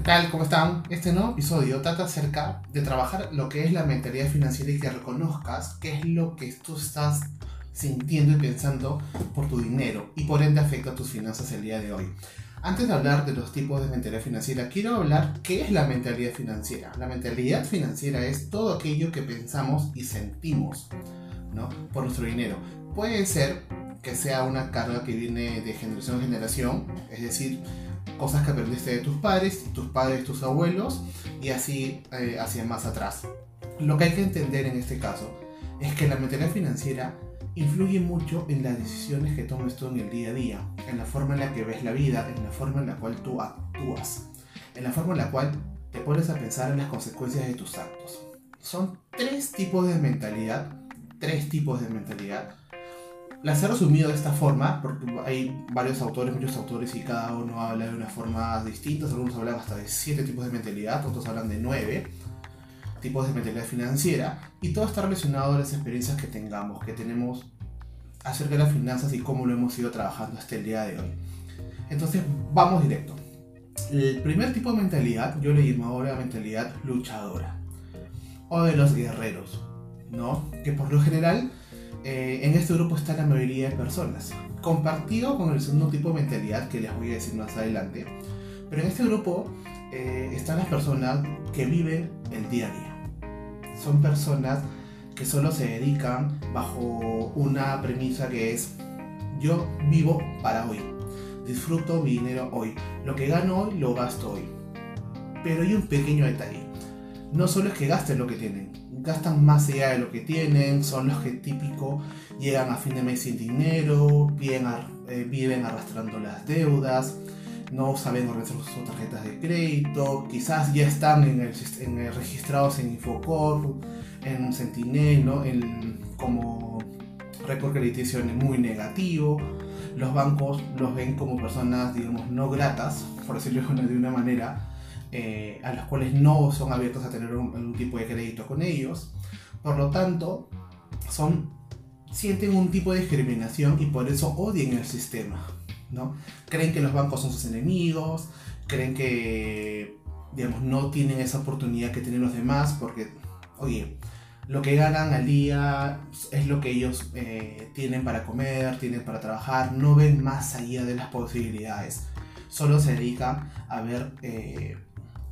¿Qué tal? ¿Cómo están? Este nuevo episodio trata acerca de trabajar lo que es la mentalidad financiera y que reconozcas qué es lo que tú estás sintiendo y pensando por tu dinero y por ende afecta a tus finanzas el día de hoy. Antes de hablar de los tipos de mentalidad financiera, quiero hablar qué es la mentalidad financiera. La mentalidad financiera es todo aquello que pensamos y sentimos ¿no? por nuestro dinero. Puede ser que sea una carga que viene de generación en generación, es decir, cosas que aprendiste de tus padres, tus padres, tus abuelos y así eh, hacia más atrás. Lo que hay que entender en este caso es que la mentalidad financiera influye mucho en las decisiones que tomes tú en el día a día, en la forma en la que ves la vida, en la forma en la cual tú actúas, en la forma en la cual te pones a pensar en las consecuencias de tus actos. Son tres tipos de mentalidad, tres tipos de mentalidad las he resumido de esta forma, porque hay varios autores, muchos autores, y cada uno habla de una forma distinta. Algunos hablan hasta de siete tipos de mentalidad, otros hablan de nueve tipos de mentalidad financiera, y todo está relacionado a las experiencias que tengamos, que tenemos acerca de las finanzas y cómo lo hemos ido trabajando hasta el día de hoy. Entonces, vamos directo. El primer tipo de mentalidad, yo le llamo ahora mentalidad luchadora, o de los guerreros, ¿no? Que por lo general eh, en este grupo está la mayoría de personas, compartido con el segundo tipo de mentalidad que les voy a decir más adelante. Pero en este grupo eh, están las personas que viven el día a día. Son personas que solo se dedican bajo una premisa que es yo vivo para hoy. Disfruto mi dinero hoy. Lo que gano hoy lo gasto hoy. Pero hay un pequeño detalle. No solo es que gasten lo que tienen, gastan más allá de lo que tienen, son los que típico llegan a fin de mes sin dinero, viven, eh, arrastrando las deudas, no saben organizar sus tarjetas de crédito, quizás ya están en el, en registrados en Infocorp, en Sentinel, ¿no? en, como récord crediticio muy negativo. Los bancos los ven como personas, digamos, no gratas, por decirlo de una manera, eh, a las cuales no son abiertos a tener un, tipo de crédito con ellos. Por lo tanto, son, sienten un tipo de discriminación y por eso odian el sistema. ¿no? Creen que los bancos son sus enemigos, creen que digamos, no tienen esa oportunidad que tienen los demás porque, oye, lo que ganan al día es lo que ellos eh, tienen para comer, tienen para trabajar, no ven más allá de las posibilidades. Solo se dedican a ver eh,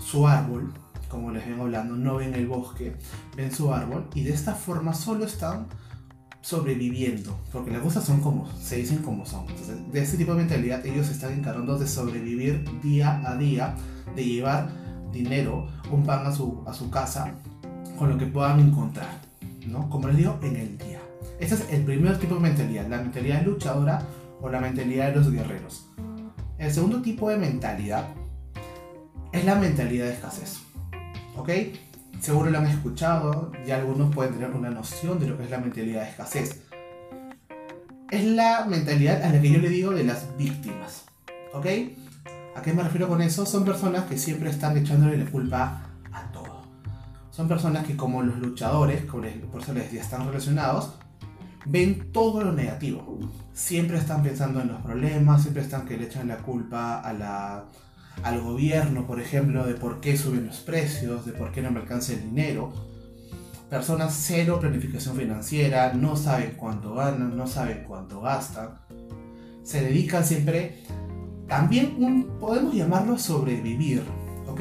su árbol, como les vengo hablando, no ven el bosque, ven su árbol y de esta forma solo están sobreviviendo, porque las cosas son como, se dicen como son. Entonces, de este tipo de mentalidad ellos están encargando de sobrevivir día a día, de llevar dinero, un pan a su, a su casa, con lo que puedan encontrar, ¿no? Como les digo, en el día. Este es el primer tipo de mentalidad, la mentalidad luchadora o la mentalidad de los guerreros. El segundo tipo de mentalidad es la mentalidad de escasez. ¿Ok? Seguro lo han escuchado, ya algunos pueden tener una noción de lo que es la mentalidad de escasez. Es la mentalidad a la que yo le digo de las víctimas. ¿Ok? ¿A qué me refiero con eso? Son personas que siempre están echándole la culpa a todo. Son personas que como los luchadores, por eso les decía, están relacionados, ven todo lo negativo. Siempre están pensando en los problemas, siempre están que le echan la culpa a la, al gobierno, por ejemplo, de por qué suben los precios, de por qué no me alcanza el dinero. Personas cero planificación financiera, no saben cuánto ganan, no saben cuánto gastan. Se dedican siempre, también podemos llamarlo sobrevivir, ¿ok?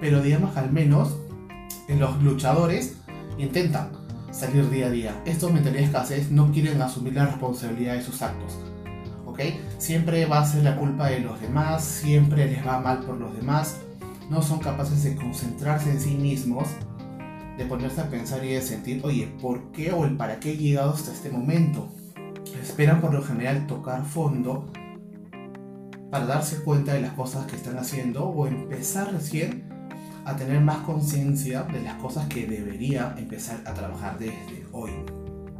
Pero digamos que al menos los luchadores intentan salir día a día. Estos mentalidades escasez no quieren asumir la responsabilidad de sus actos Siempre va a ser la culpa de los demás, siempre les va mal por los demás, no son capaces de concentrarse en sí mismos, de ponerse a pensar y de sentir, oye, ¿por qué o el para qué he llegado hasta este momento? Esperan por lo general tocar fondo para darse cuenta de las cosas que están haciendo o empezar recién a tener más conciencia de las cosas que debería empezar a trabajar desde hoy,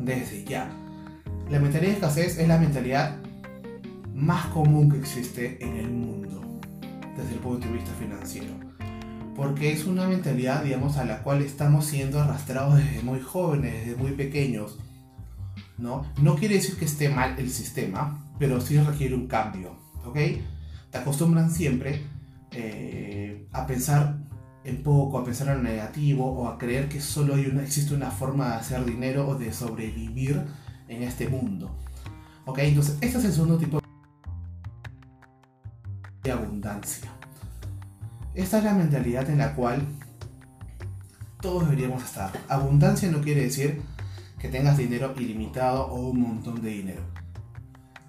desde ya. La mentalidad de escasez es la mentalidad más común que existe en el mundo desde el punto de vista financiero. Porque es una mentalidad, digamos, a la cual estamos siendo arrastrados desde muy jóvenes, desde muy pequeños. ¿no? no quiere decir que esté mal el sistema, pero sí requiere un cambio. ¿ok? Te acostumbran siempre eh, a pensar en poco, a pensar en lo negativo o a creer que solo hay una, existe una forma de hacer dinero o de sobrevivir en este mundo. Ok, entonces este es el segundo tipo abundancia. Esta es la mentalidad en la cual todos deberíamos estar. Abundancia no quiere decir que tengas dinero ilimitado o un montón de dinero.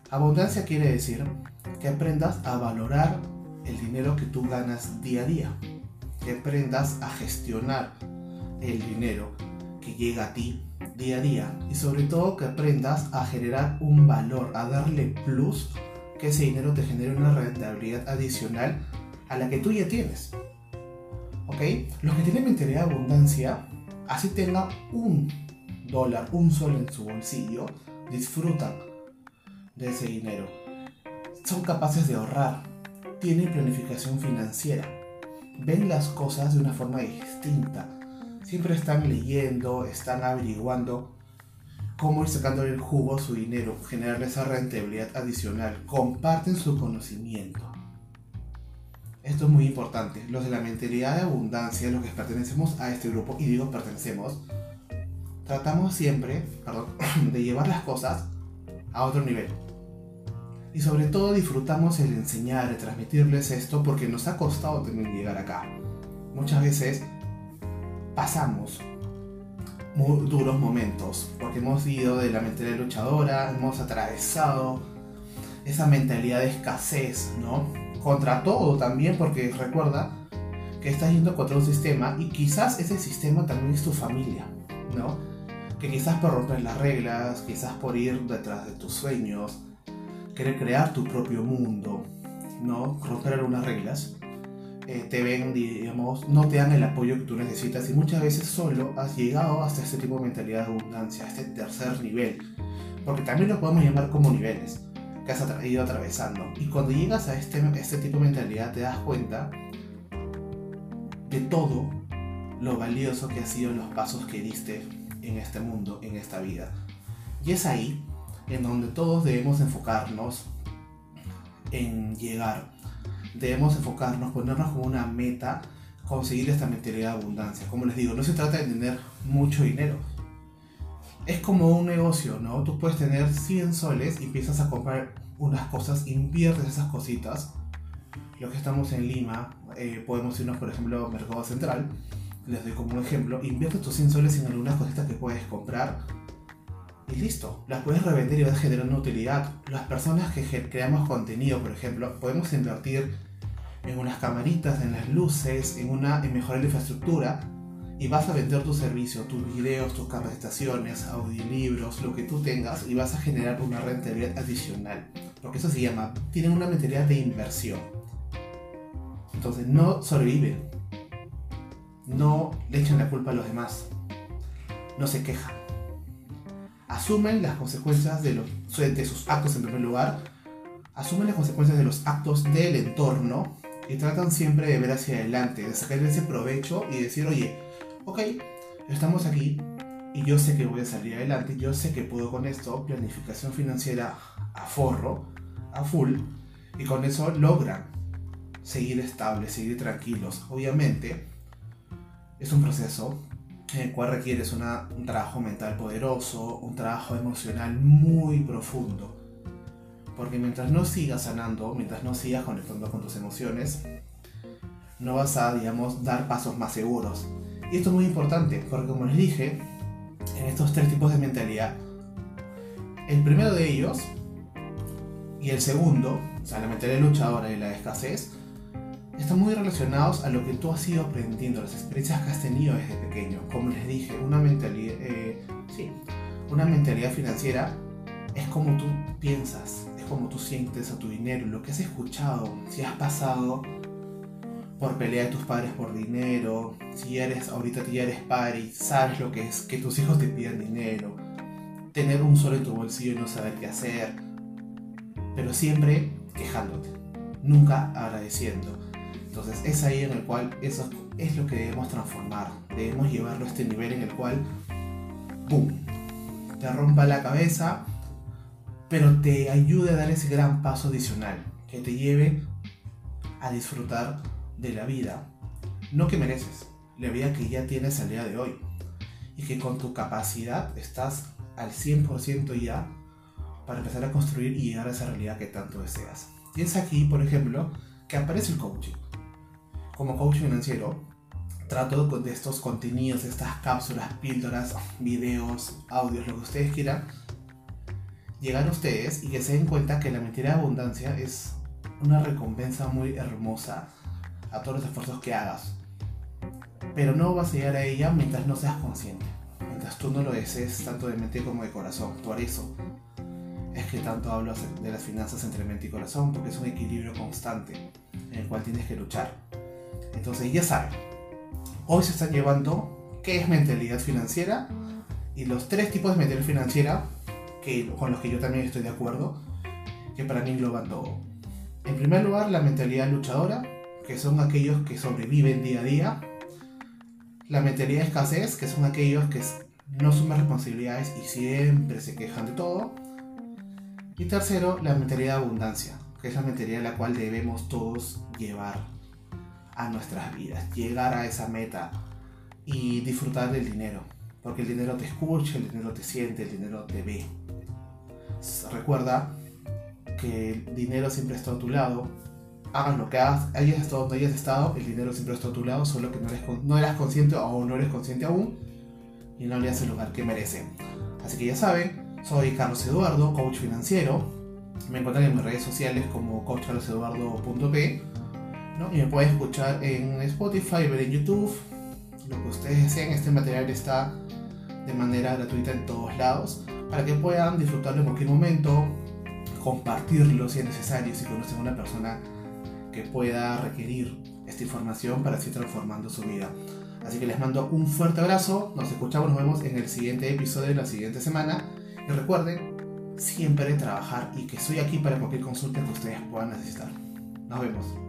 Abundancia quiere decir que aprendas a valorar el dinero que tú ganas día a día. Que aprendas a gestionar el dinero que llega a ti día a día. Y sobre todo que aprendas a generar un valor, a darle plus, que ese dinero te genere una rentabilidad adicional a la que tú ya tienes. ¿Ok? Los que tienen mentalidad de abundancia, así tenga un dólar, un sol en su bolsillo, disfrutan de ese dinero. Son capaces de ahorrar, tienen planificación financiera, ven las cosas de una forma distinta. Siempre están leyendo, están averiguando cómo ir sacando el jugo a su dinero, generar esa rentabilidad adicional, comparten su conocimiento. Esto es muy importante. Los de la mentalidad de abundancia, los que pertenecemos a este grupo, y digo pertenecemos, tratamos siempre de llevar las cosas a otro nivel. Y sobre todo disfrutamos el enseñar, el transmitirles esto porque nos ha costado también llegar acá. Muchas veces pasamos duros momentos porque hemos ido de la mentalidad luchadora, hemos atravesado esa mentalidad de escasez, ¿no? contra todo también, porque recuerda que estás yendo contra un sistema y quizás ese sistema también es tu familia, ¿no? Que quizás por romper las reglas, quizás por ir detrás de tus sueños, querer crear tu propio mundo, ¿no? Romper algunas reglas, eh, te ven, digamos, no te dan el apoyo que tú necesitas y muchas veces solo has llegado hasta este tipo de mentalidad de abundancia, este tercer nivel, porque también lo podemos llamar como niveles que has ido atravesando. Y cuando llegas a este, este tipo de mentalidad te das cuenta de todo lo valioso que han sido los pasos que diste en este mundo, en esta vida. Y es ahí en donde todos debemos enfocarnos en llegar. Debemos enfocarnos, ponernos como una meta, conseguir esta mentalidad de abundancia. Como les digo, no se trata de tener mucho dinero, es como un negocio, ¿no? Tú puedes tener 100 soles y empiezas a comprar unas cosas, inviertes esas cositas. Los que estamos en Lima, eh, podemos irnos, por ejemplo, a Mercado Central. Les doy como un ejemplo. Inviertes tus 100 soles en algunas cositas que puedes comprar y listo. Las puedes revender y vas una utilidad. Las personas que creamos contenido, por ejemplo, podemos invertir en unas camaritas, en las luces, en, una, en mejorar la infraestructura y vas a vender tu servicio, tus videos, tus capacitaciones, audiolibros, lo que tú tengas y vas a generar una rentabilidad adicional. Porque eso se llama, tienen una mentalidad de inversión. Entonces no sobreviven, no le echan la culpa a los demás, no se quejan. Asumen las consecuencias de, los, de sus actos en primer lugar, asumen las consecuencias de los actos del entorno y tratan siempre de ver hacia adelante, de sacar ese provecho y decir, oye, ok, estamos aquí y yo sé que voy a salir adelante, yo sé que puedo con esto, planificación financiera a forro, a full, y con eso logran seguir estables, seguir tranquilos. Obviamente, es un proceso en el cual requieres un trabajo mental poderoso, un trabajo emocional muy profundo. Porque mientras no sigas sanando, mientras no sigas conectando con tus emociones, no vas a, digamos, dar pasos más seguros. Y esto es muy importante, porque como les dije, en estos tres tipos de mentalidad, el primero de ellos y el segundo, o sea, la mentalidad luchadora y la escasez, están muy relacionados a lo que tú has ido aprendiendo, las experiencias que has tenido desde pequeño. Como les dije, una mentalidad, eh, sí, una mentalidad financiera es como tú piensas, es como tú sientes a tu dinero, lo que has escuchado, si has pasado por pelea de tus padres por dinero, si eres, ahorita ya eres padre y sabes lo que es que tus hijos te piden dinero, tener un solo en tu bolsillo y no saber qué hacer, pero siempre quejándote, nunca agradeciendo. Entonces es ahí en el cual eso es lo que debemos transformar, debemos llevarlo a este nivel en el cual, ¡pum!, te rompa la cabeza, pero te ayude a dar ese gran paso adicional, que te lleve a disfrutar de la vida, no que mereces, la vida que ya tienes al día de hoy. Y que con tu capacidad estás al 100% ya para empezar a construir y llegar a esa realidad que tanto deseas. Y es aquí, por ejemplo, que aparece el coaching. Como coach financiero, trato de estos contenidos, estas cápsulas, píldoras, videos, audios, lo que ustedes quieran, llegar a ustedes y que se den cuenta que la mentira de abundancia es una recompensa muy hermosa a todos los esfuerzos que hagas. Pero no vas a llegar a ella mientras no seas consciente, mientras tú no lo desees tanto de mente como de corazón. Por eso es que tanto hablo de las finanzas entre mente y corazón, porque es un equilibrio constante en el cual tienes que luchar. Entonces ya saben, hoy se están llevando qué es mentalidad financiera y los tres tipos de mentalidad financiera que, con los que yo también estoy de acuerdo, que para mí engloban todo. En primer lugar, la mentalidad luchadora, que son aquellos que sobreviven día a día. La mentalidad de escasez, que son aquellos que no asumen responsabilidades y siempre se quejan de todo. Y tercero, la mentalidad de abundancia, que es la mentalidad la cual debemos todos llevar a nuestras vidas, llegar a esa meta y disfrutar del dinero, porque el dinero te escucha, el dinero te siente, el dinero te ve. Recuerda que el dinero siempre está a tu lado. Hagan lo que hagas, hayas estado donde hayas estado, el dinero siempre está a tu lado, solo que no eres, no eras consciente o no eres consciente aún y no le das el lugar que merece. Así que ya saben, soy Carlos Eduardo, coach financiero. Me encuentran en mis redes sociales como coachcarloseduardo.p ¿no? y me pueden escuchar en Spotify, ver en YouTube, lo que ustedes deseen. Este material está de manera gratuita en todos lados para que puedan disfrutarlo en cualquier momento, compartirlo si es necesario, si conocen a una persona que pueda requerir esta información para seguir transformando su vida. Así que les mando un fuerte abrazo, nos escuchamos, nos vemos en el siguiente episodio de la siguiente semana y recuerden siempre trabajar y que estoy aquí para cualquier consulta que ustedes puedan necesitar. Nos vemos.